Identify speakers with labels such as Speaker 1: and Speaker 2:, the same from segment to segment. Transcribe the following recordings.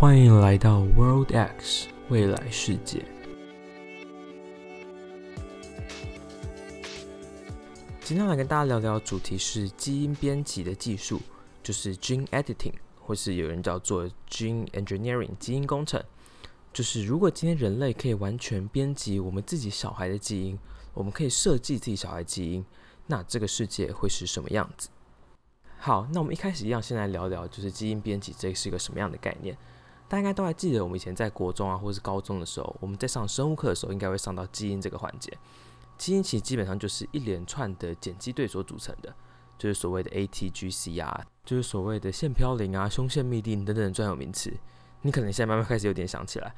Speaker 1: 欢迎来到 World X 未来世界。今天来跟大家聊聊主题是基因编辑的技术，就是 Gene Editing，或是有人叫做 Gene Engineering 基因工程。就是如果今天人类可以完全编辑我们自己小孩的基因，我们可以设计自己小孩基因，那这个世界会是什么样子？好，那我们一开始一样，先来聊聊，就是基因编辑这是一个什么样的概念？大家应该都还记得，我们以前在国中啊，或是高中的时候，我们在上生物课的时候，应该会上到基因这个环节。基因其实基本上就是一连串的碱基对所组成的，就是所谓的 ATGC 啊，就是所谓的腺嘌呤啊、胸腺嘧啶等等专有名词。你可能现在慢慢开始有点想起来，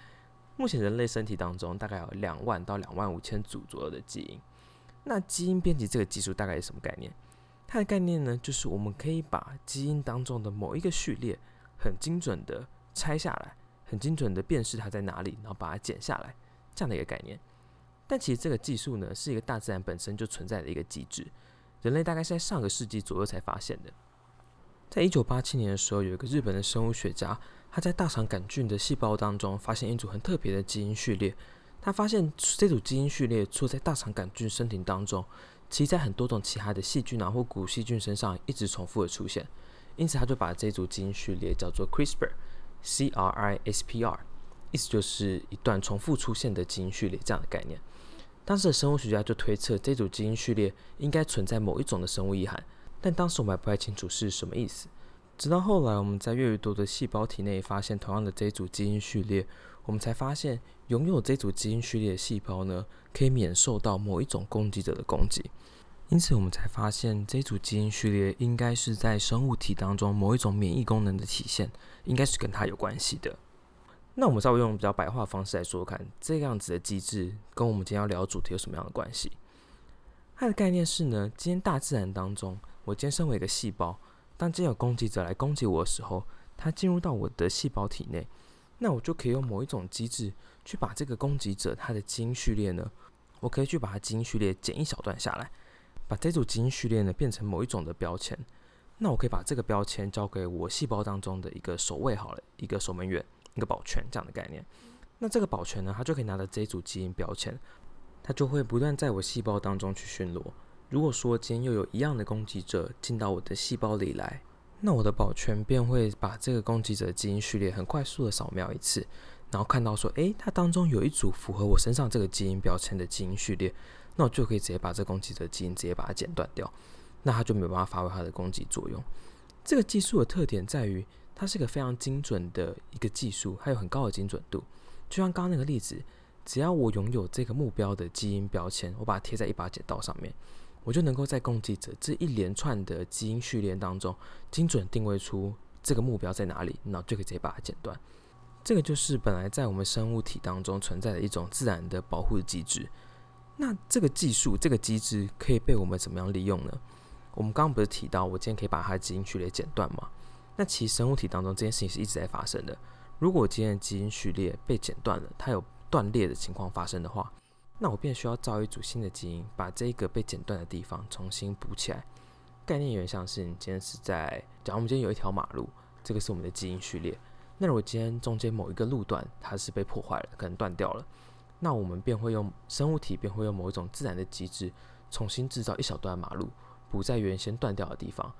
Speaker 1: 目前人类身体当中大概有两万到两万五千组左右的基因。那基因编辑这个技术大概是什么概念？它的概念呢，就是我们可以把基因当中的某一个序列很精准的拆下来，很精准的辨识它在哪里，然后把它剪下来，这样的一个概念。但其实这个技术呢，是一个大自然本身就存在的一个机制，人类大概是在上个世纪左右才发现的。在一九八七年的时候，有一个日本的生物学家，他在大肠杆菌的细胞当中发现一组很特别的基因序列。他发现这组基因序列除了在大肠杆菌身体当中，其实在很多种其他的细菌啊或古细菌身上一直重复的出现。因此，他就把这组基因序列叫做 CRISPR CRISPR，意思就是一段重复出现的基因序列这样的概念。当时的生物学家就推测这组基因序列应该存在某一种的生物意涵，但当时我们还不太清楚是什么意思。直到后来，我们在越来越多的细胞体内发现同样的这组基因序列，我们才发现拥有这组基因序列的细胞呢，可以免受到某一种攻击者的攻击。因此，我们才发现这组基因序列应该是在生物体当中某一种免疫功能的体现，应该是跟它有关系的。那我们稍微用比较白话方式来说说看，这样子的机制跟我们今天要聊的主题有什么样的关系？它的概念是呢，今天大自然当中，我今天身为一个细胞，当今天有攻击者来攻击我的时候，它进入到我的细胞体内，那我就可以用某一种机制去把这个攻击者它的基因序列呢，我可以去把它基因序列剪一小段下来，把这组基因序列呢变成某一种的标签，那我可以把这个标签交给我细胞当中的一个守卫好了，一个守门员。一个保全这样的概念，那这个保全呢，它就可以拿着这一组基因标签，它就会不断在我细胞当中去巡逻。如果说今天又有一样的攻击者进到我的细胞里来，那我的保全便会把这个攻击者的基因序列很快速的扫描一次，然后看到说，诶，它当中有一组符合我身上这个基因标签的基因序列，那我就可以直接把这攻击者的基因直接把它剪断掉，那它就没有办法发挥它的攻击作用。这个技术的特点在于。它是一个非常精准的一个技术，还有很高的精准度。就像刚刚那个例子，只要我拥有这个目标的基因标签，我把它贴在一把剪刀上面，我就能够在攻击者这一连串的基因序列当中，精准定位出这个目标在哪里，然后就可以直接把它剪断。这个就是本来在我们生物体当中存在的一种自然的保护的机制。那这个技术、这个机制可以被我们怎么样利用呢？我们刚刚不是提到，我今天可以把它的基因序列剪断吗？那其实生物体当中这件事情是一直在发生的。如果今天的基因序列被剪断了，它有断裂的情况发生的话，那我便需要造一组新的基因，把这个被剪断的地方重新补起来。概念原像是你今天是在，假如我们今天有一条马路，这个是我们的基因序列。那如果今天中间某一个路段它是被破坏了，可能断掉了，那我们便会用生物体便会用某一种自然的机制，重新制造一小段马路，补在原先断掉的地方。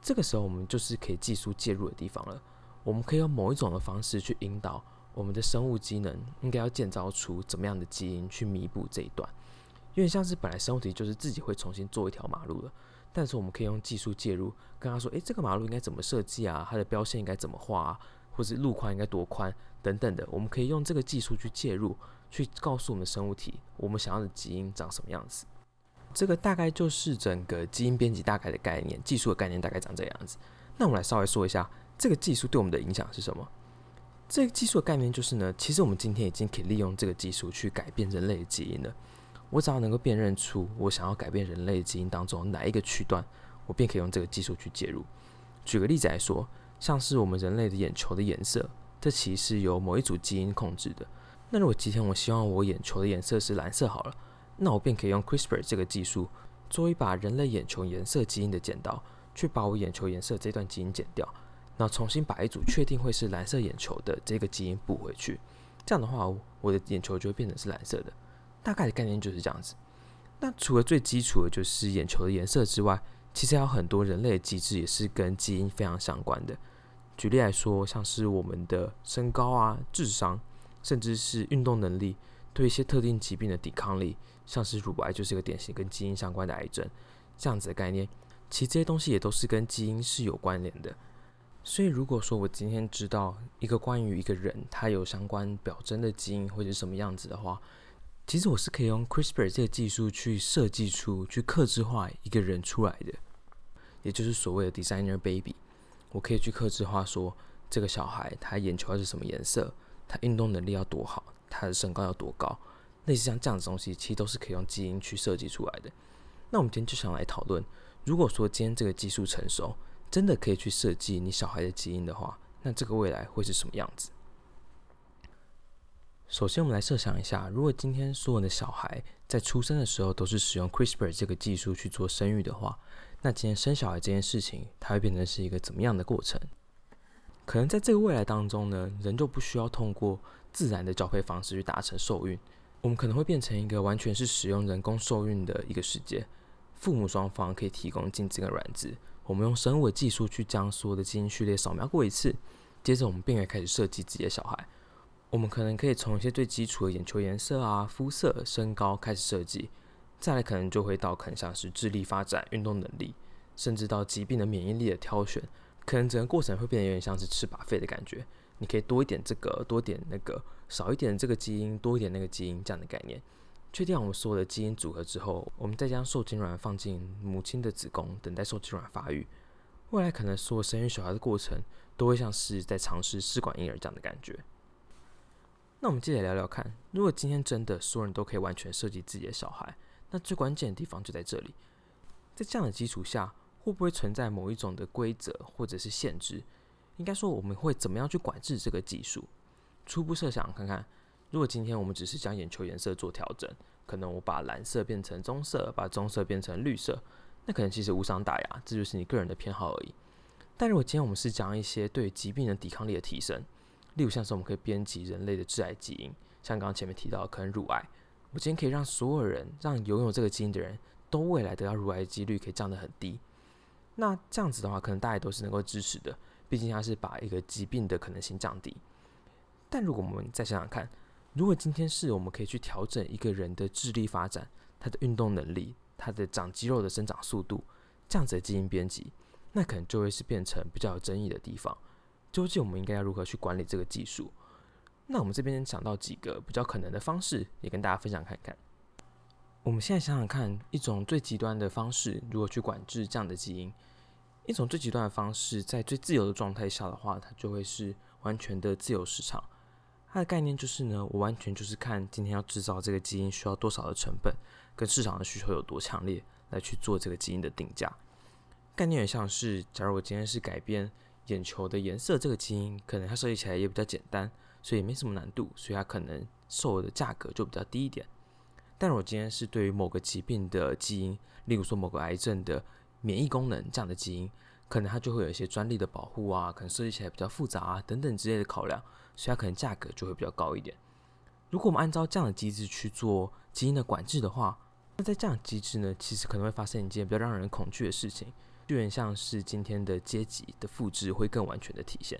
Speaker 1: 这个时候，我们就是可以技术介入的地方了。我们可以用某一种的方式去引导我们的生物机能，应该要建造出怎么样的基因去弥补这一段。因为像是本来生物体就是自己会重新做一条马路了，但是我们可以用技术介入，跟他说：“诶，这个马路应该怎么设计啊？它的标线应该怎么画啊？或是路宽应该多宽等等的。”我们可以用这个技术去介入，去告诉我们生物体，我们想要的基因长什么样子。这个大概就是整个基因编辑大概的概念，技术的概念大概长这样子。那我们来稍微说一下，这个技术对我们的影响是什么？这个技术的概念就是呢，其实我们今天已经可以利用这个技术去改变人类的基因了。我只要能够辨认出我想要改变人类的基因当中哪一个区段，我便可以用这个技术去介入。举个例子来说，像是我们人类的眼球的颜色，这其实是由某一组基因控制的。那如果今天我希望我眼球的颜色是蓝色好了。那我便可以用 CRISPR 这个技术，做一把人类眼球颜色基因的剪刀，去把我眼球颜色这段基因剪掉。然后重新把一组确定会是蓝色眼球的这个基因补回去。这样的话，我的眼球就会变成是蓝色的。大概的概念就是这样子。那除了最基础的就是眼球的颜色之外，其实还有很多人类的机制也是跟基因非常相关的。举例来说，像是我们的身高啊、智商，甚至是运动能力，对一些特定疾病的抵抗力，像是乳癌就是一个典型跟基因相关的癌症，这样子的概念，其实这些东西也都是跟基因是有关联的。所以，如果说我今天知道一个关于一个人他有相关表征的基因或者是什么样子的话，其实我是可以用 CRISPR 这个技术去设计出、去克制化一个人出来的，也就是所谓的 Designer Baby。我可以去克制化说，这个小孩他眼球要是什么颜色，他运动能力要多好，他的身高要多高，类似像这样子东西，其实都是可以用基因去设计出来的。那我们今天就想来讨论，如果说今天这个技术成熟，真的可以去设计你小孩的基因的话，那这个未来会是什么样子？首先，我们来设想一下，如果今天所有的小孩在出生的时候都是使用 CRISPR 这个技术去做生育的话，那今天生小孩这件事情，它会变成是一个怎么样的过程？可能在这个未来当中呢，人就不需要通过自然的交配方式去达成受孕，我们可能会变成一个完全是使用人工受孕的一个世界，父母双方可以提供精子跟卵子。我们用生物的技术去将所有的基因序列扫描过一次，接着我们便可以开始设计自己的小孩。我们可能可以从一些最基础的眼球颜色啊、肤色、身高开始设计，再来可能就会到可能像是智力发展、运动能力，甚至到疾病的免疫力的挑选。可能整个过程会变得有点像是吃 buffet 的感觉，你可以多一点这个，多点那个，少一点这个基因，多一点那个基因这样的概念。确定我们所有的基因组合之后，我们再将受精卵放进母亲的子宫，等待受精卵发育。未来可能所有生育小孩的过程，都会像是在尝试试管婴儿这样的感觉。那我们接着聊聊看，如果今天真的所有人都可以完全设计自己的小孩，那最关键的地方就在这里。在这样的基础下，会不会存在某一种的规则或者是限制？应该说，我们会怎么样去管制这个技术？初步设想看看。如果今天我们只是将眼球颜色做调整，可能我把蓝色变成棕色，把棕色变成绿色，那可能其实无伤大雅，这就是你个人的偏好而已。但如果今天我们是将一些对疾病的抵抗力的提升，例如像是我们可以编辑人类的致癌基因，像刚刚前面提到的可能乳癌，我今天可以让所有人，让拥有这个基因的人都未来得到乳癌的几率可以降得很低，那这样子的话，可能大家都是能够支持的，毕竟它是把一个疾病的可能性降低。但如果我们再想想看，如果今天是我们可以去调整一个人的智力发展、他的运动能力、他的长肌肉的生长速度，这样子的基因编辑，那可能就会是变成比较有争议的地方。究竟我们应该要如何去管理这个技术？那我们这边想到几个比较可能的方式，也跟大家分享看看。我们现在想想看，一种最极端的方式，如何去管制这样的基因？一种最极端的方式，在最自由的状态下的话，它就会是完全的自由市场。它的概念就是呢，我完全就是看今天要制造这个基因需要多少的成本，跟市场的需求有多强烈，来去做这个基因的定价。概念也像是，假如我今天是改变眼球的颜色，这个基因可能它设计起来也比较简单，所以没什么难度，所以它可能售的价格就比较低一点。但我今天是对于某个疾病的基因，例如说某个癌症的免疫功能这样的基因，可能它就会有一些专利的保护啊，可能设计起来比较复杂啊等等之类的考量。所以它可能价格就会比较高一点。如果我们按照这样的机制去做基因的管制的话，那在这样机制呢，其实可能会发生一件比较让人恐惧的事情，就有点像是今天的阶级的复制会更完全的体现。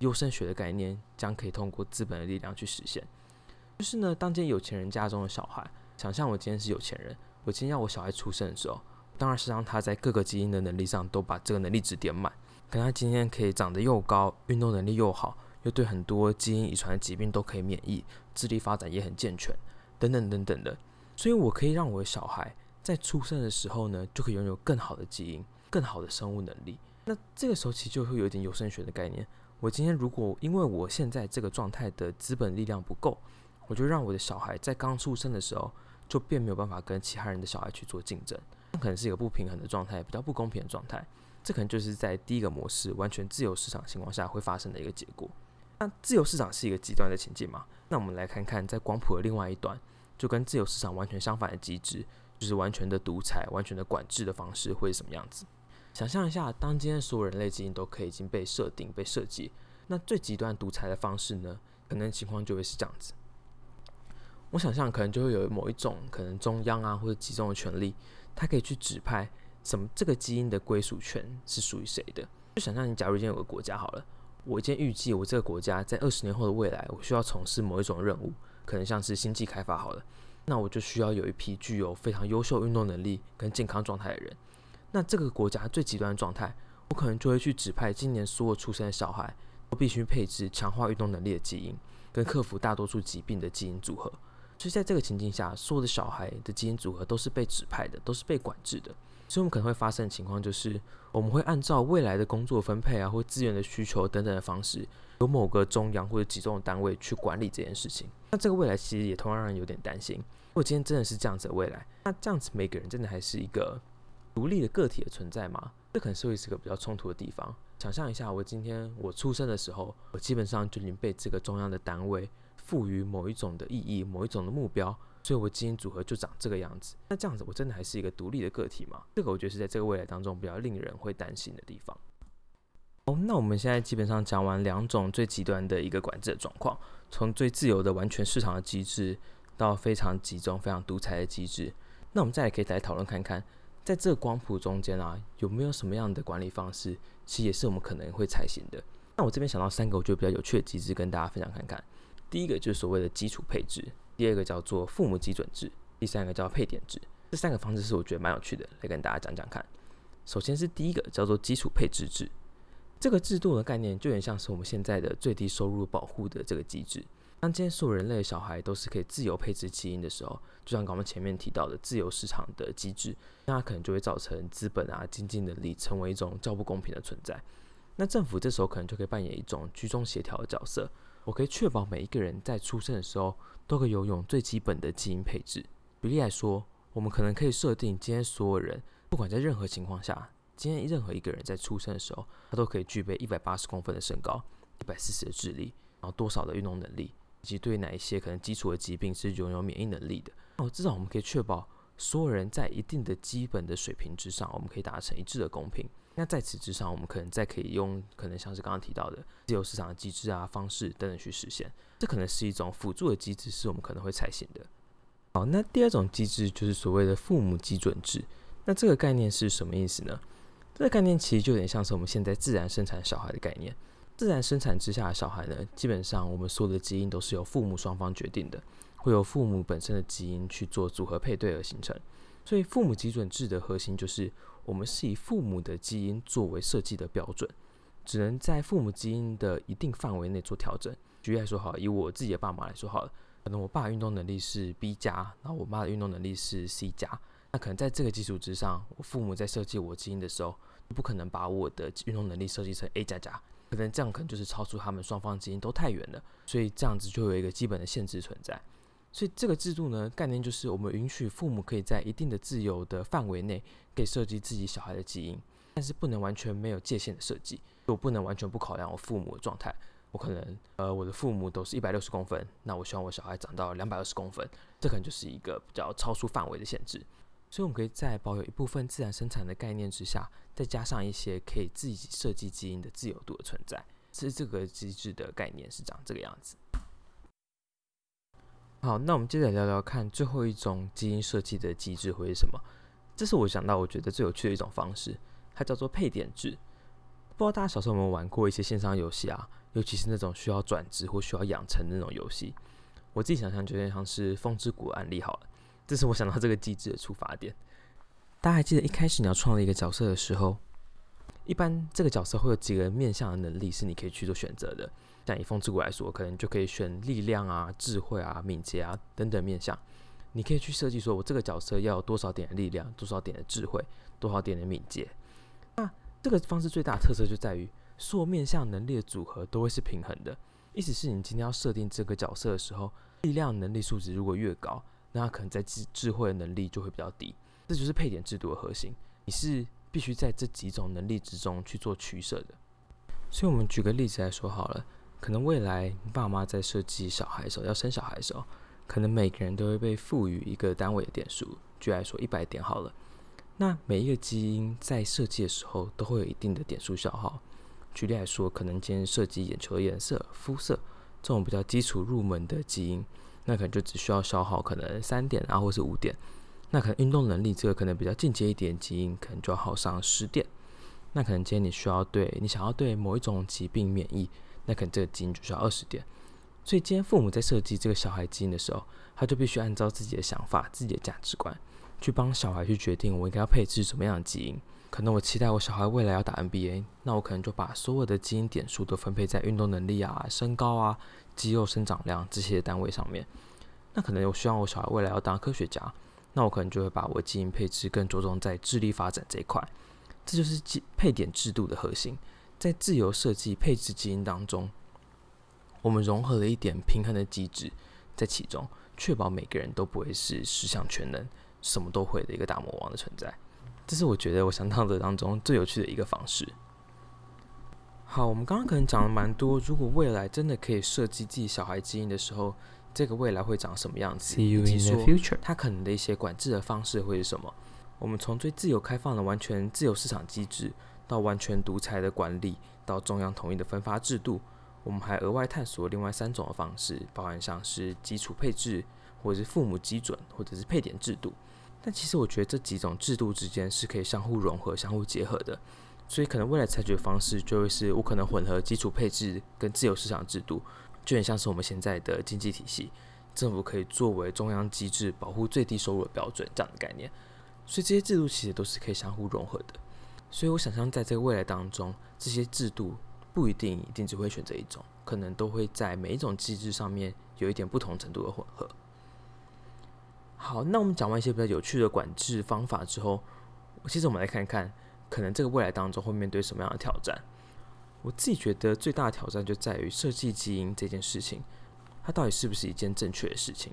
Speaker 1: 优生学的概念将可以通过资本的力量去实现。就是呢，当今天有钱人家中的小孩，想象我今天是有钱人，我今天要我小孩出生的时候，当然是让他在各个基因的能力上都把这个能力值点满，可他今天可以长得又高，运动能力又好。又对很多基因遗传的疾病都可以免疫，智力发展也很健全，等等等等的，所以我可以让我的小孩在出生的时候呢，就可以拥有更好的基因、更好的生物能力。那这个时候其实就会有一点优生学的概念。我今天如果因为我现在这个状态的资本力量不够，我就让我的小孩在刚出生的时候就便没有办法跟其他人的小孩去做竞争，可能是一个不平衡的状态，比较不公平的状态。这可能就是在第一个模式完全自由市场情况下会发生的一个结果。那自由市场是一个极端的情境嘛？那我们来看看，在光谱的另外一端，就跟自由市场完全相反的机制，就是完全的独裁、完全的管制的方式会是什么样子？想象一下，当今天所有人类基因都可以已经被设定、被设计，那最极端独裁的方式呢？可能情况就会是这样子。我想象可能就会有某一种可能中央啊或者集中的权力，它可以去指派什么这个基因的归属权是属于谁的。就想象你假如今天有个国家好了，我今天预计我这个国家在二十年后的未来，我需要从事某一种任务，可能像是星际开发好了，那我就需要有一批具有非常优秀运动能力跟健康状态的人。那这个国家最极端的状态，我可能就会去指派今年所有出生的小孩都必须配置强化运动能力的基因，跟克服大多数疾病的基因组合。所以在这个情境下，所有的小孩的基因组合都是被指派的，都是被管制的。所以，我们可能会发生的情况就是，我们会按照未来的工作分配啊，或资源的需求等等的方式，由某个中央或者集中的单位去管理这件事情。那这个未来其实也同样让人有点担心。如果今天真的是这样子的未来，那这样子每个人真的还是一个独立的个体的存在吗？这可能是会是个比较冲突的地方。想象一下，我今天我出生的时候，我基本上就已经被这个中央的单位。赋予某一种的意义，某一种的目标，所以我基因组合就长这个样子。那这样子，我真的还是一个独立的个体吗？这个我觉得是在这个未来当中比较令人会担心的地方。哦，那我们现在基本上讲完两种最极端的一个管制的状况，从最自由的完全市场的机制，到非常集中、非常独裁的机制。那我们再来可以来讨论看看，在这个光谱中间啊，有没有什么样的管理方式，其实也是我们可能会采行的。那我这边想到三个我觉得比较有趣的机制，跟大家分享看看。第一个就是所谓的基础配置，第二个叫做父母基准制，第三个叫配点制。这三个方式是我觉得蛮有趣的，来跟大家讲讲看。首先是第一个叫做基础配置制，这个制度的概念就有点像是我们现在的最低收入保护的这个机制。当今天所有人类小孩都是可以自由配置基因的时候，就像我们前面提到的自由市场的机制，那可能就会造成资本啊、经济能力成为一种较不公平的存在。那政府这时候可能就可以扮演一种居中协调的角色。我可以确保每一个人在出生的时候都可以拥有最基本的基因配置。举例来说，我们可能可以设定今天所有人不管在任何情况下，今天任何一个人在出生的时候，他都可以具备一百八十公分的身高、一百四十的智力，然后多少的运动能力，以及对哪一些可能基础的疾病是拥有免疫能力的。那我至少我们可以确保所有人在一定的基本的水平之上，我们可以达成一致的公平。那在此之上，我们可能再可以用可能像是刚刚提到的自由市场的机制啊、方式等等去实现。这可能是一种辅助的机制，是我们可能会采行的。好，那第二种机制就是所谓的父母基准制。那这个概念是什么意思呢？这个概念其实就有点像是我们现在自然生产小孩的概念。自然生产之下的小孩呢，基本上我们所有的基因都是由父母双方决定的，会由父母本身的基因去做组合配对而形成。所以父母基准制的核心就是。我们是以父母的基因作为设计的标准，只能在父母基因的一定范围内做调整。举例来说，好，以我自己的爸妈来说，好了，可能我爸运动能力是 B 加，然后我妈的运动能力是 C 加，那可能在这个基础之上，我父母在设计我基因的时候，不可能把我的运动能力设计成 A 加加，可能这样可能就是超出他们双方基因都太远了，所以这样子就有一个基本的限制存在。所以这个制度呢，概念就是我们允许父母可以在一定的自由的范围内，可以设计自己小孩的基因，但是不能完全没有界限的设计。我不能完全不考量我父母的状态。我可能呃，我的父母都是一百六十公分，那我希望我小孩长到两百二十公分，这可能就是一个比较超出范围的限制。所以，我们可以在保有一部分自然生产的概念之下，再加上一些可以自己设计基因的自由度的存在。其实这个机制的概念是长这个样子。好，那我们接着聊聊看最后一种基因设计的机制会是什么？这是我想到我觉得最有趣的一种方式，它叫做配点制。不知道大家小时候有没有玩过一些线上游戏啊？尤其是那种需要转职或需要养成的那种游戏。我自己想象就有点像是《风之谷》案例好了，这是我想到这个机制的出发点。大家还记得一开始你要创立一个角色的时候，一般这个角色会有几个面向的能力是你可以去做选择的。像以风之谷来说，可能就可以选力量啊、智慧啊、敏捷啊等等面向。你可以去设计说，我这个角色要有多少点的力量、多少点的智慧、多少点的敏捷。那这个方式最大的特色就在于，所有面向能力的组合都会是平衡的。意思是你今天要设定这个角色的时候，力量能力数值如果越高，那可能在智智慧的能力就会比较低。这就是配点制度的核心。你是必须在这几种能力之中去做取舍的。所以，我们举个例子来说好了。可能未来爸妈在设计小孩的时候，要生小孩的时候，可能每个人都会被赋予一个单位的点数，举来说一百点好了。那每一个基因在设计的时候都会有一定的点数消耗。举例来说，可能今天设计眼球的颜色、肤色这种比较基础入门的基因，那可能就只需要消耗可能三点啊，或是五点。那可能运动能力这个可能比较进阶一点基因，可能就要耗上十点。那可能今天你需要对你想要对某一种疾病免疫，那可能这个基因就需要二十点。所以今天父母在设计这个小孩基因的时候，他就必须按照自己的想法、自己的价值观，去帮小孩去决定我应该要配置什么样的基因。可能我期待我小孩未来要打 NBA，那我可能就把所有的基因点数都分配在运动能力啊、身高啊、肌肉生长量这些单位上面。那可能我希望我小孩未来要当科学家。那我可能就会把我基因配置更着重在智力发展这一块，这就是基配点制度的核心。在自由设计配置基因当中，我们融合了一点平衡的机制在其中，确保每个人都不会是十项全能、什么都会的一个大魔王的存在。这是我觉得我想到的当中最有趣的一个方式。好，我们刚刚可能讲了蛮多，如果未来真的可以设计自己小孩基因的时候。这个未来会长什么样子？以及说它可能的一些管制的方式会是什么？我们从最自由开放的完全自由市场机制，到完全独裁的管理，到中央统一的分发制度，我们还额外探索另外三种的方式，包含像是基础配置，或者是父母基准，或者是配点制度。但其实我觉得这几种制度之间是可以相互融合、相互结合的，所以可能未来采取的方式就会是我可能混合基础配置跟自由市场制度。就很像是我们现在的经济体系，政府可以作为中央机制保护最低收入的标准这样的概念，所以这些制度其实都是可以相互融合的。所以我想象在这个未来当中，这些制度不一定一定只会选择一种，可能都会在每一种机制上面有一点不同程度的混合。好，那我们讲完一些比较有趣的管制方法之后，其实我们来看看，可能这个未来当中会面对什么样的挑战。我自己觉得最大的挑战就在于设计基因这件事情，它到底是不是一件正确的事情？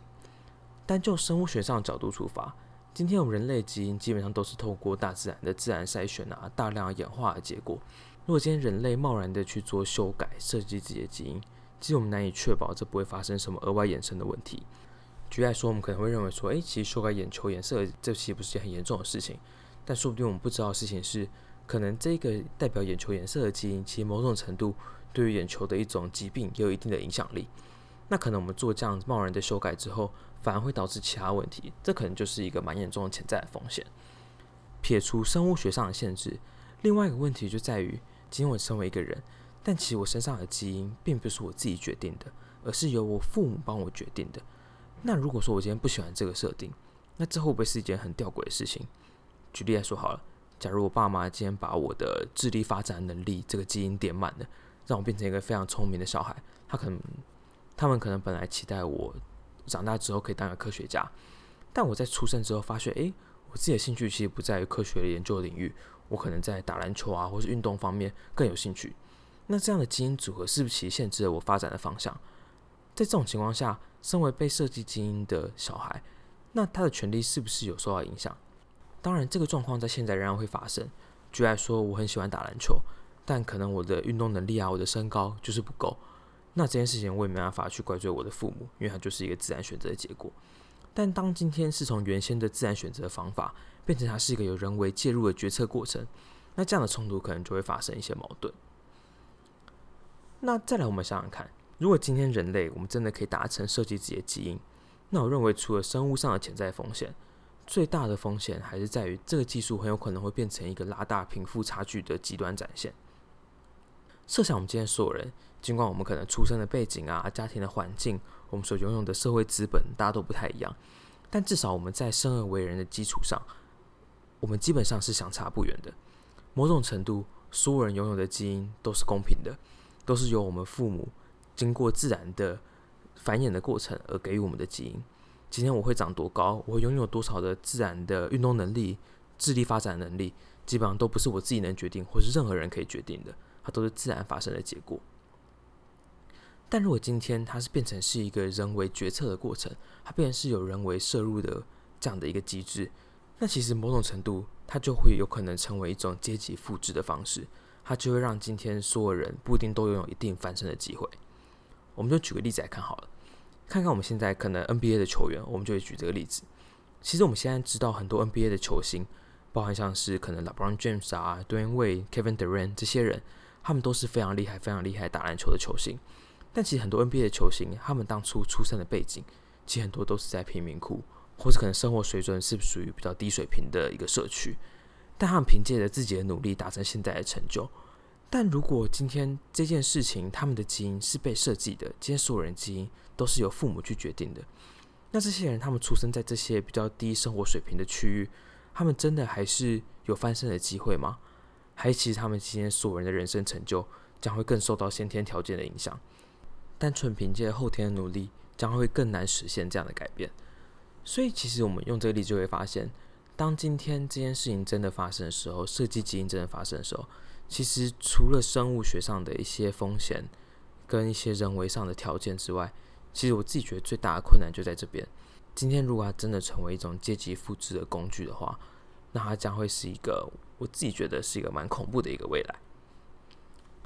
Speaker 1: 单就生物学上的角度出发，今天我们人类基因基本上都是透过大自然的自然筛选啊，大量演化的结果。如果今天人类贸然的去做修改，设计自己的基因，其实我们难以确保这不会发生什么额外衍生的问题。举例来说，我们可能会认为说，诶，其实修改眼球颜色，这其实不是件很严重的事情。但说不定我们不知道的事情是。可能这个代表眼球颜色的基因，其实某种程度对于眼球的一种疾病也有一定的影响力。那可能我们做这样贸然的修改之后，反而会导致其他问题，这可能就是一个蛮严重的潜在的风险。撇除生物学上的限制，另外一个问题就在于，今天我身为一个人，但其实我身上的基因并不是我自己决定的，而是由我父母帮我决定的。那如果说我今天不喜欢这个设定，那这会不会是一件很吊诡的事情？举例来说好了。假如我爸妈今天把我的智力发展能力这个基因点满了，让我变成一个非常聪明的小孩，他可能，他们可能本来期待我长大之后可以当个科学家，但我在出生之后发现，诶，我自己的兴趣其实不在于科学的研究领域，我可能在打篮球啊，或是运动方面更有兴趣。那这样的基因组合是不是其限制了我发展的方向？在这种情况下，身为被设计基因的小孩，那他的权利是不是有受到影响？当然，这个状况在现在仍然会发生。举例来说，我很喜欢打篮球，但可能我的运动能力啊，我的身高就是不够。那这件事情我也没办法去怪罪我的父母，因为它就是一个自然选择的结果。但当今天是从原先的自然选择方法，变成它是一个有人为介入的决策过程，那这样的冲突可能就会发生一些矛盾。那再来，我们想想看，如果今天人类我们真的可以达成设计自己的基因，那我认为除了生物上的潜在风险，最大的风险还是在于，这个技术很有可能会变成一个拉大贫富差距的极端展现。设想我们今天所有人，尽管我们可能出生的背景啊、家庭的环境、我们所拥有的社会资本，大家都不太一样，但至少我们在生而为人的基础上，我们基本上是相差不远的。某种程度，所有人拥有的基因都是公平的，都是由我们父母经过自然的繁衍的过程而给予我们的基因。今天我会长多高，我会拥有多少的自然的运动能力、智力发展能力，基本上都不是我自己能决定，或是任何人可以决定的，它都是自然发生的结果。但如果今天它是变成是一个人为决策的过程，它变成是有人为摄入的这样的一个机制，那其实某种程度它就会有可能成为一种阶级复制的方式，它就会让今天所有人不一定都拥有一定翻身的机会。我们就举个例子来看好了。看看我们现在可能 NBA 的球员，我们就会举这个例子。其实我们现在知道很多 NBA 的球星，包含像是可能 LeBron James 啊、Dwyane、Kevin Durant 这些人，他们都是非常厉害、非常厉害打篮球的球星。但其实很多 NBA 的球星，他们当初出生的背景，其实很多都是在贫民窟，或者可能生活水准是属于比较低水平的一个社区。但他们凭借着自己的努力，达成现在的成就。但如果今天这件事情，他们的基因是被设计的，今天所有人基因都是由父母去决定的，那这些人他们出生在这些比较低生活水平的区域，他们真的还是有翻身的机会吗？还其实他们今天所有人的人生成就将会更受到先天条件的影响？单纯凭借后天的努力，将会更难实现这样的改变。所以，其实我们用这个例子就会发现。当今天这件事情真的发生的时候，设计基因真的发生的时候，其实除了生物学上的一些风险跟一些人为上的条件之外，其实我自己觉得最大的困难就在这边。今天如果它真的成为一种阶级复制的工具的话，那它将会是一个我自己觉得是一个蛮恐怖的一个未来。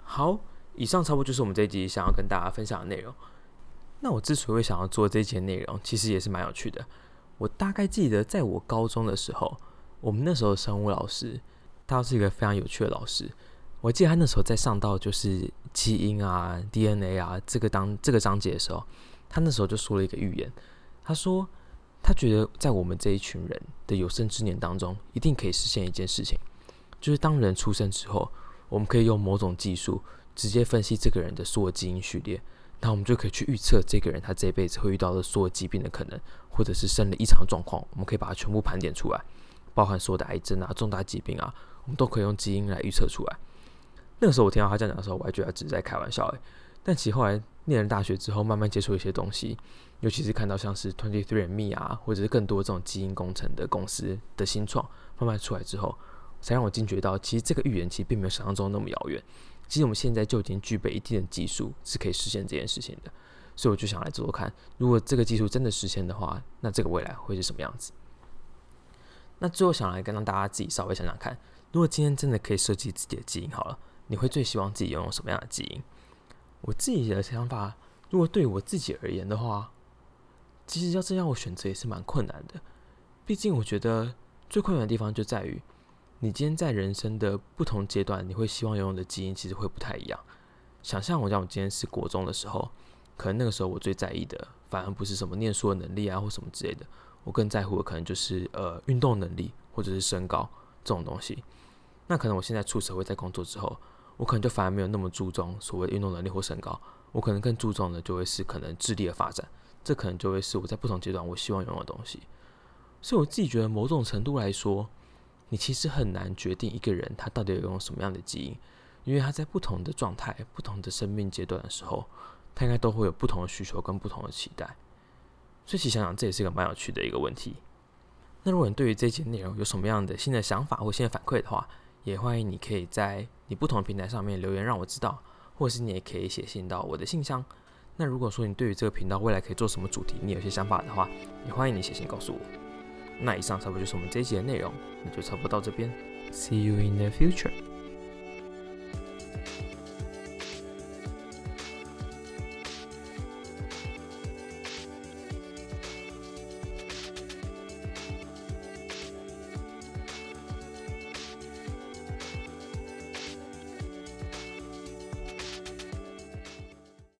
Speaker 1: 好，以上差不多就是我们这一集想要跟大家分享的内容。那我之所以想要做这一集内容，其实也是蛮有趣的。我大概记得，在我高中的时候，我们那时候生物老师，他是一个非常有趣的老师。我记得他那时候在上到就是基因啊、DNA 啊这个当这个章节的时候，他那时候就说了一个预言。他说，他觉得在我们这一群人的有生之年当中，一定可以实现一件事情，就是当人出生之后，我们可以用某种技术直接分析这个人的所有基因序列。那我们就可以去预测这个人他这一辈子会遇到的所有疾病的可能，或者是生理异常状况，我们可以把它全部盘点出来，包含所有的癌症啊、重大疾病啊，我们都可以用基因来预测出来。那个时候我听到他这样讲的时候，我还觉得只是在开玩笑诶。但其实后来念了大学之后，慢慢接触一些东西，尤其是看到像是 Twenty Three and Me 啊，或者是更多这种基因工程的公司的新创慢慢出来之后，才让我惊觉到，其实这个预言其实并没有想象中那么遥远。其实我们现在就已经具备一定的技术，是可以实现这件事情的。所以我就想来做做看，如果这个技术真的实现的话，那这个未来会是什么样子？那最后想来跟让大家自己稍微想想看，如果今天真的可以设计自己的基因好了，你会最希望自己拥有什么样的基因？我自己的想法，如果对我自己而言的话，其实要这样我选择也是蛮困难的。毕竟我觉得最困难的地方就在于。你今天在人生的不同阶段，你会希望拥有的基因其实会不太一样。想象我讲我今天是国中的时候，可能那个时候我最在意的，反而不是什么念书的能力啊或什么之类的，我更在乎的可能就是呃运动能力或者是身高这种东西。那可能我现在出社会在工作之后，我可能就反而没有那么注重所谓运动能力或身高，我可能更注重的就会是可能智力的发展，这可能就会是我在不同阶段我希望拥有的东西。所以我自己觉得某种程度来说。你其实很难决定一个人他到底拥有什么样的基因，因为他在不同的状态、不同的生命阶段的时候，他应该都会有不同的需求跟不同的期待。所以，其实想想这也是一个蛮有趣的一个问题。那如果你对于这节内容有什么样的新的想法或新的反馈的话，也欢迎你可以在你不同的平台上面留言让我知道，或是你也可以写信到我的信箱。那如果说你对于这个频道未来可以做什么主题，你有些想法的话，也欢迎你写信告诉我。那以上差不多就是我们这一集的内容，那就差不多到这边。See you in the future.